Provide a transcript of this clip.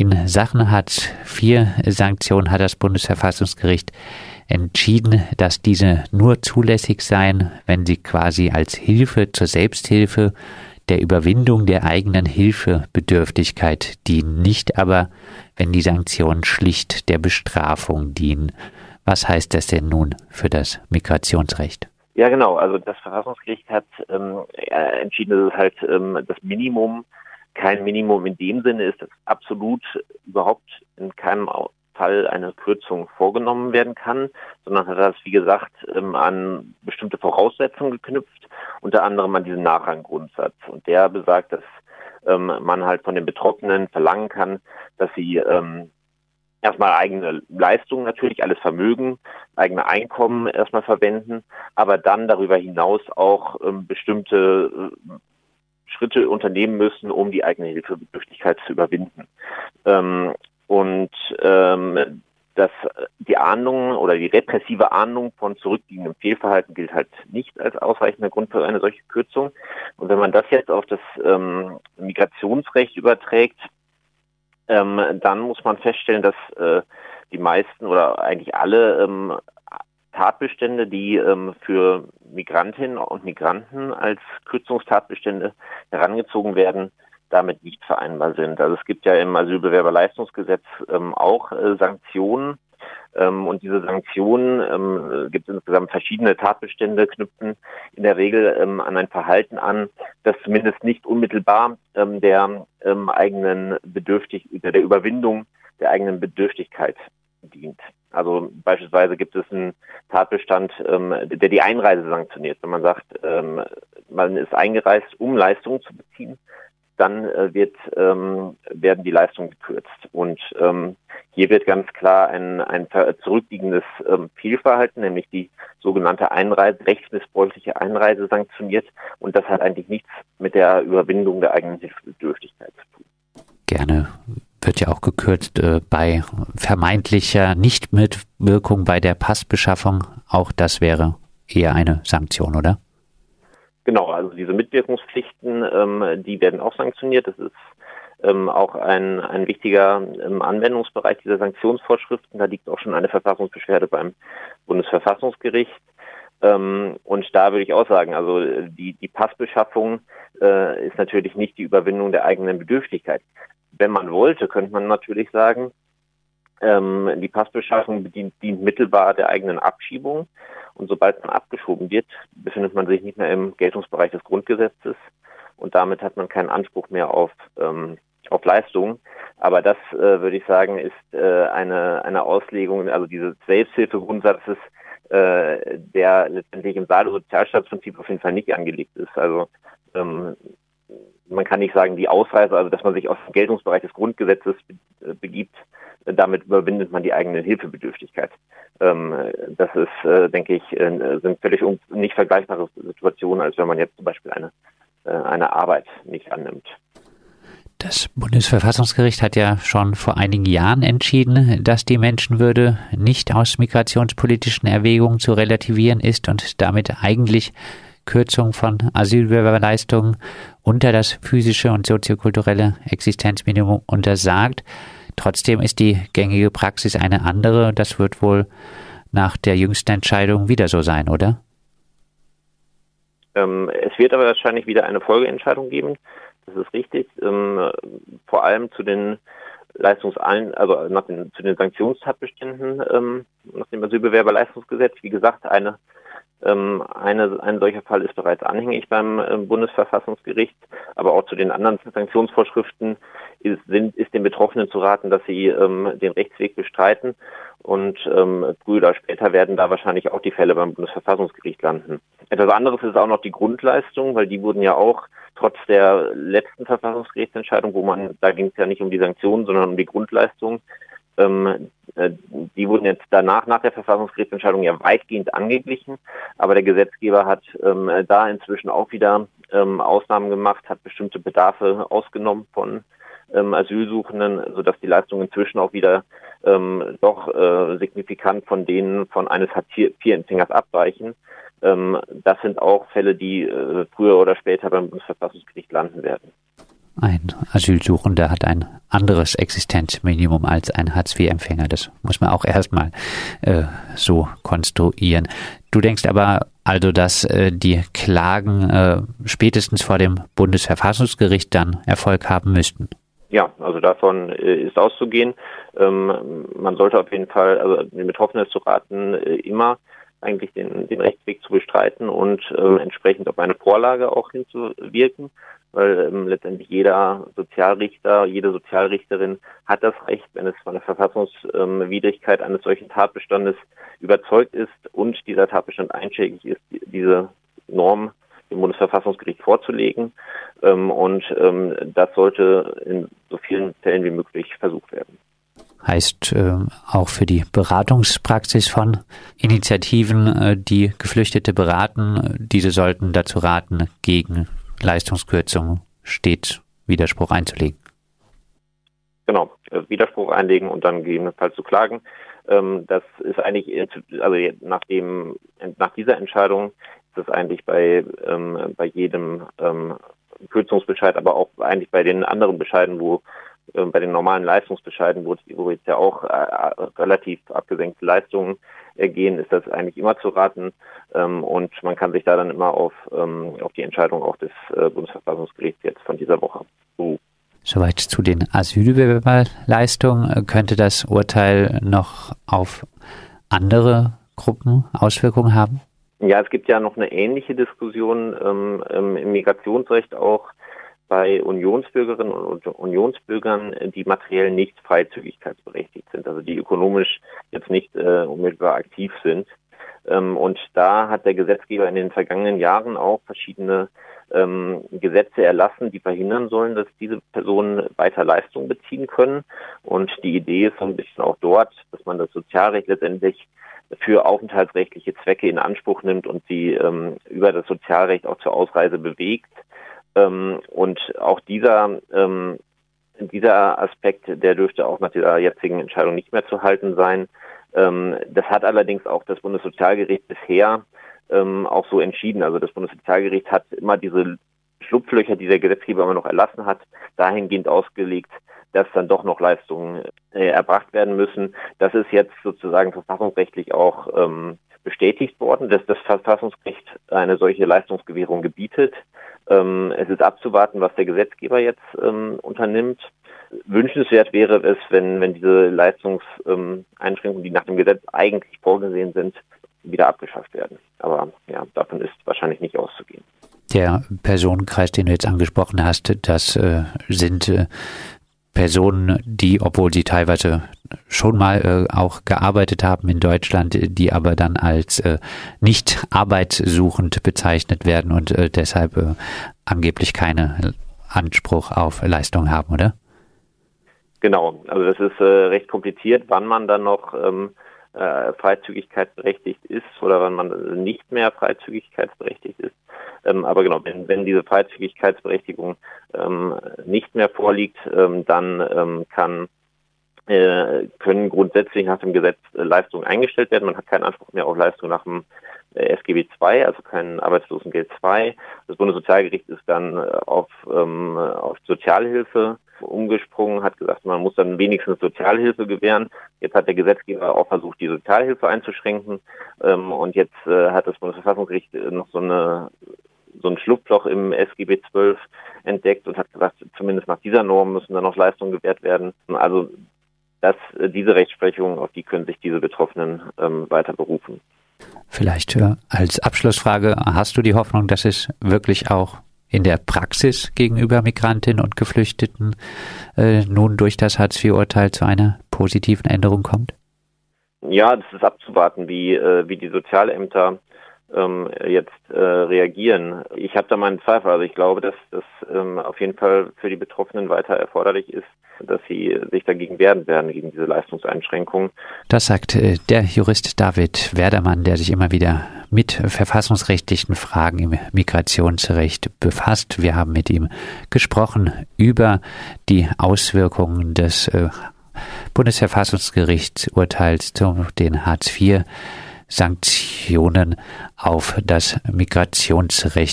In Sachen hat vier Sanktionen hat das Bundesverfassungsgericht entschieden, dass diese nur zulässig seien, wenn sie quasi als Hilfe zur Selbsthilfe der Überwindung der eigenen Hilfebedürftigkeit dienen, nicht aber, wenn die Sanktionen schlicht der Bestrafung dienen. Was heißt das denn nun für das Migrationsrecht? Ja, genau. Also das Verfassungsgericht hat ähm, entschieden, dass es halt ähm, das Minimum kein Minimum in dem Sinne ist, dass absolut überhaupt in keinem Fall eine Kürzung vorgenommen werden kann, sondern hat das, wie gesagt, ähm, an bestimmte Voraussetzungen geknüpft, unter anderem an diesen Nachranggrundsatz. Und der besagt, dass ähm, man halt von den Betroffenen verlangen kann, dass sie ähm, erstmal eigene Leistungen natürlich, alles Vermögen, eigene Einkommen erstmal verwenden, aber dann darüber hinaus auch ähm, bestimmte äh, Schritte unternehmen müssen, um die eigene Hilfebedürftigkeit zu überwinden. Ähm, und ähm, dass die Ahndung oder die repressive Ahndung von zurückliegendem Fehlverhalten gilt halt nicht als ausreichender Grund für eine solche Kürzung. Und wenn man das jetzt auf das ähm, Migrationsrecht überträgt, ähm, dann muss man feststellen, dass äh, die meisten oder eigentlich alle ähm, Tatbestände, die ähm, für Migrantinnen und Migranten als Kürzungstatbestände herangezogen werden, damit nicht vereinbar sind. Also es gibt ja im Asylbewerberleistungsgesetz ähm, auch äh, Sanktionen ähm, und diese Sanktionen ähm, gibt es insgesamt verschiedene Tatbestände, knüpfen in der Regel ähm, an ein Verhalten an, das zumindest nicht unmittelbar ähm, der ähm, eigenen Bedürftig der Überwindung der eigenen Bedürftigkeit dient. Also beispielsweise gibt es einen Tatbestand, ähm, der die Einreise sanktioniert. Wenn man sagt, ähm, man ist eingereist, um Leistungen zu beziehen, dann äh, wird, ähm, werden die Leistungen gekürzt. Und ähm, hier wird ganz klar ein, ein zurückliegendes ähm, Fehlverhalten, nämlich die sogenannte Einreise, rechtsmissbräuchliche Einreise sanktioniert. Und das hat eigentlich nichts mit der Überwindung der eigenen Hilfebedürftigkeit zu tun. Gerne wird ja auch gekürzt äh, bei vermeintlicher Nichtmitwirkung bei der Passbeschaffung. Auch das wäre eher eine Sanktion, oder? Genau, also diese Mitwirkungspflichten, ähm, die werden auch sanktioniert. Das ist ähm, auch ein, ein wichtiger ähm, Anwendungsbereich dieser Sanktionsvorschriften. Da liegt auch schon eine Verfassungsbeschwerde beim Bundesverfassungsgericht. Ähm, und da würde ich auch sagen, also die, die Passbeschaffung äh, ist natürlich nicht die Überwindung der eigenen Bedürftigkeit. Wenn man wollte, könnte man natürlich sagen, ähm, die Passbeschaffung dient, dient mittelbar der eigenen Abschiebung. Und sobald man abgeschoben wird, befindet man sich nicht mehr im Geltungsbereich des Grundgesetzes. Und damit hat man keinen Anspruch mehr auf, ähm, auf Leistungen. Aber das, äh, würde ich sagen, ist äh, eine, eine Auslegung, also dieses Selbsthilfegrundsatzes, äh, der letztendlich im Saale-Sozialstaatsprinzip auf jeden Fall nicht angelegt ist. Also ähm, man kann nicht sagen, die Ausreise, also dass man sich aus dem Geltungsbereich des Grundgesetzes äh, begibt, damit überwindet man die eigene Hilfebedürftigkeit. Ähm, das ist, äh, denke ich, äh, sind völlig nicht vergleichbare Situationen, als wenn man jetzt zum Beispiel eine, äh, eine Arbeit nicht annimmt. Das Bundesverfassungsgericht hat ja schon vor einigen Jahren entschieden, dass die Menschenwürde nicht aus migrationspolitischen Erwägungen zu relativieren ist und damit eigentlich Kürzung von Asylbewerberleistungen unter das physische und soziokulturelle Existenzminimum untersagt. Trotzdem ist die gängige Praxis eine andere. Das wird wohl nach der jüngsten Entscheidung wieder so sein, oder? Ähm, es wird aber wahrscheinlich wieder eine Folgeentscheidung geben. Das ist richtig. Ähm, vor allem zu den Leistungsallen, also nach den, zu den Sanktionstatbeständen ähm, nach dem Asylbewerberleistungsgesetz. Wie gesagt, eine ähm, eine, ein solcher Fall ist bereits anhängig beim äh, Bundesverfassungsgericht, aber auch zu den anderen Sanktionsvorschriften ist, sind, ist den Betroffenen zu raten, dass sie ähm, den Rechtsweg bestreiten und ähm, früher oder später werden da wahrscheinlich auch die Fälle beim Bundesverfassungsgericht landen. Etwas anderes ist auch noch die Grundleistung, weil die wurden ja auch trotz der letzten Verfassungsgerichtsentscheidung, wo man, da ging es ja nicht um die Sanktionen, sondern um die Grundleistung, ähm, äh, die wurden jetzt danach, nach der Verfassungsgerichtsentscheidung ja weitgehend angeglichen, aber der Gesetzgeber hat ähm, da inzwischen auch wieder ähm, Ausnahmen gemacht, hat bestimmte Bedarfe ausgenommen von ähm, Asylsuchenden, sodass die Leistungen inzwischen auch wieder ähm, doch äh, signifikant von denen von eines Hartz-IV-Empfängers abweichen. Ähm, das sind auch Fälle, die äh, früher oder später beim Bundesverfassungsgericht landen werden. Ein Asylsuchender hat ein anderes Existenzminimum als ein Hartz-IV-Empfänger. Das muss man auch erstmal äh, so konstruieren. Du denkst aber also, dass äh, die Klagen äh, spätestens vor dem Bundesverfassungsgericht dann Erfolg haben müssten. Ja, also davon äh, ist auszugehen. Ähm, man sollte auf jeden Fall, also den Betroffenen zu raten, äh, immer eigentlich den, den Rechtsweg zu bestreiten und ähm, entsprechend auf eine Vorlage auch hinzuwirken, weil ähm, letztendlich jeder Sozialrichter, jede Sozialrichterin hat das Recht, wenn es von der Verfassungswidrigkeit eines solchen Tatbestandes überzeugt ist und dieser Tatbestand einschlägig ist, diese Norm dem Bundesverfassungsgericht vorzulegen. Ähm, und ähm, das sollte in so vielen Fällen wie möglich versucht werden heißt äh, auch für die Beratungspraxis von Initiativen, äh, die Geflüchtete beraten. Diese sollten dazu raten, gegen Leistungskürzungen stets Widerspruch einzulegen. Genau, äh, Widerspruch einlegen und dann gegebenenfalls zu klagen. Ähm, das ist eigentlich, also nach, dem, nach dieser Entscheidung ist das eigentlich bei, ähm, bei jedem ähm, Kürzungsbescheid, aber auch eigentlich bei den anderen Bescheiden, wo äh, bei den normalen Leistungsbescheiden, wo, jetzt ja auch äh, relativ abgesenkte Leistungen ergehen, ist das eigentlich immer zu raten. Ähm, und man kann sich da dann immer auf, ähm, auf die Entscheidung auch des äh, Bundesverfassungsgerichts jetzt von dieser Woche berufen. Soweit zu den Asylbewerberleistungen. Könnte das Urteil noch auf andere Gruppen Auswirkungen haben? Ja, es gibt ja noch eine ähnliche Diskussion ähm, im Migrationsrecht auch bei Unionsbürgerinnen und Unionsbürgern, die materiell nicht freizügigkeitsberechtigt sind, also die ökonomisch jetzt nicht äh, unmittelbar aktiv sind. Ähm, und da hat der Gesetzgeber in den vergangenen Jahren auch verschiedene ähm, Gesetze erlassen, die verhindern sollen, dass diese Personen weiter Leistungen beziehen können. Und die Idee ist so ein bisschen auch dort, dass man das Sozialrecht letztendlich für aufenthaltsrechtliche Zwecke in Anspruch nimmt und sie ähm, über das Sozialrecht auch zur Ausreise bewegt. Ähm, und auch dieser, ähm, dieser Aspekt, der dürfte auch nach dieser jetzigen Entscheidung nicht mehr zu halten sein. Ähm, das hat allerdings auch das Bundessozialgericht bisher ähm, auch so entschieden. Also das Bundessozialgericht hat immer diese Schlupflöcher, die der Gesetzgeber immer noch erlassen hat, dahingehend ausgelegt, dass dann doch noch Leistungen äh, erbracht werden müssen. Das ist jetzt sozusagen verfassungsrechtlich auch ähm, bestätigt worden, dass das Verfassungsrecht eine solche Leistungsgewährung gebietet. Ähm, es ist abzuwarten, was der Gesetzgeber jetzt ähm, unternimmt. Wünschenswert wäre es, wenn, wenn diese Leistungseinschränkungen, die nach dem Gesetz eigentlich vorgesehen sind, wieder abgeschafft werden. Aber ja, davon ist wahrscheinlich nicht auszugehen. Der Personenkreis, den du jetzt angesprochen hast, das äh, sind äh, Personen, die, obwohl sie teilweise schon mal äh, auch gearbeitet haben in Deutschland, die aber dann als äh, nicht arbeitssuchend bezeichnet werden und äh, deshalb äh, angeblich keinen Anspruch auf Leistung haben, oder? Genau, also das ist äh, recht kompliziert, wann man dann noch ähm, äh, freizügigkeitsberechtigt ist oder wann man nicht mehr freizügigkeitsberechtigt ist. Ähm, aber genau, wenn, wenn diese Freizügigkeitsberechtigung ähm, nicht mehr vorliegt, ähm, dann ähm, kann äh, können grundsätzlich nach dem Gesetz äh, Leistungen eingestellt werden. Man hat keinen Anspruch mehr auf Leistungen nach dem äh, SGB II, also kein Arbeitslosengeld II. Das Bundessozialgericht ist dann äh, auf, ähm, auf Sozialhilfe umgesprungen, hat gesagt, man muss dann wenigstens Sozialhilfe gewähren. Jetzt hat der Gesetzgeber auch versucht, die Sozialhilfe einzuschränken. Ähm, und jetzt äh, hat das Bundesverfassungsgericht noch so eine so ein Schlupfloch im SGB 12 entdeckt und hat gesagt, zumindest nach dieser Norm müssen dann noch Leistungen gewährt werden. Also dass diese Rechtsprechung, auf die können sich diese Betroffenen ähm, weiter berufen. Vielleicht äh, als Abschlussfrage, hast du die Hoffnung, dass es wirklich auch in der Praxis gegenüber Migrantinnen und Geflüchteten äh, nun durch das Hartz-IV-Urteil zu einer positiven Änderung kommt? Ja, das ist abzuwarten, wie, äh, wie die Sozialämter ähm, jetzt äh, reagieren. Ich habe da meinen Zweifel. Also ich glaube, dass das ähm, auf jeden Fall für die Betroffenen weiter erforderlich ist, dass sie sich dagegen wehren werden, gegen diese Leistungseinschränkungen. Das sagt äh, der Jurist David Werdermann, der sich immer wieder mit verfassungsrechtlichen Fragen im Migrationsrecht befasst. Wir haben mit ihm gesprochen über die Auswirkungen des äh, Bundesverfassungsgerichtsurteils zu den Hartz IV Sanktionen auf das Migrationsrecht.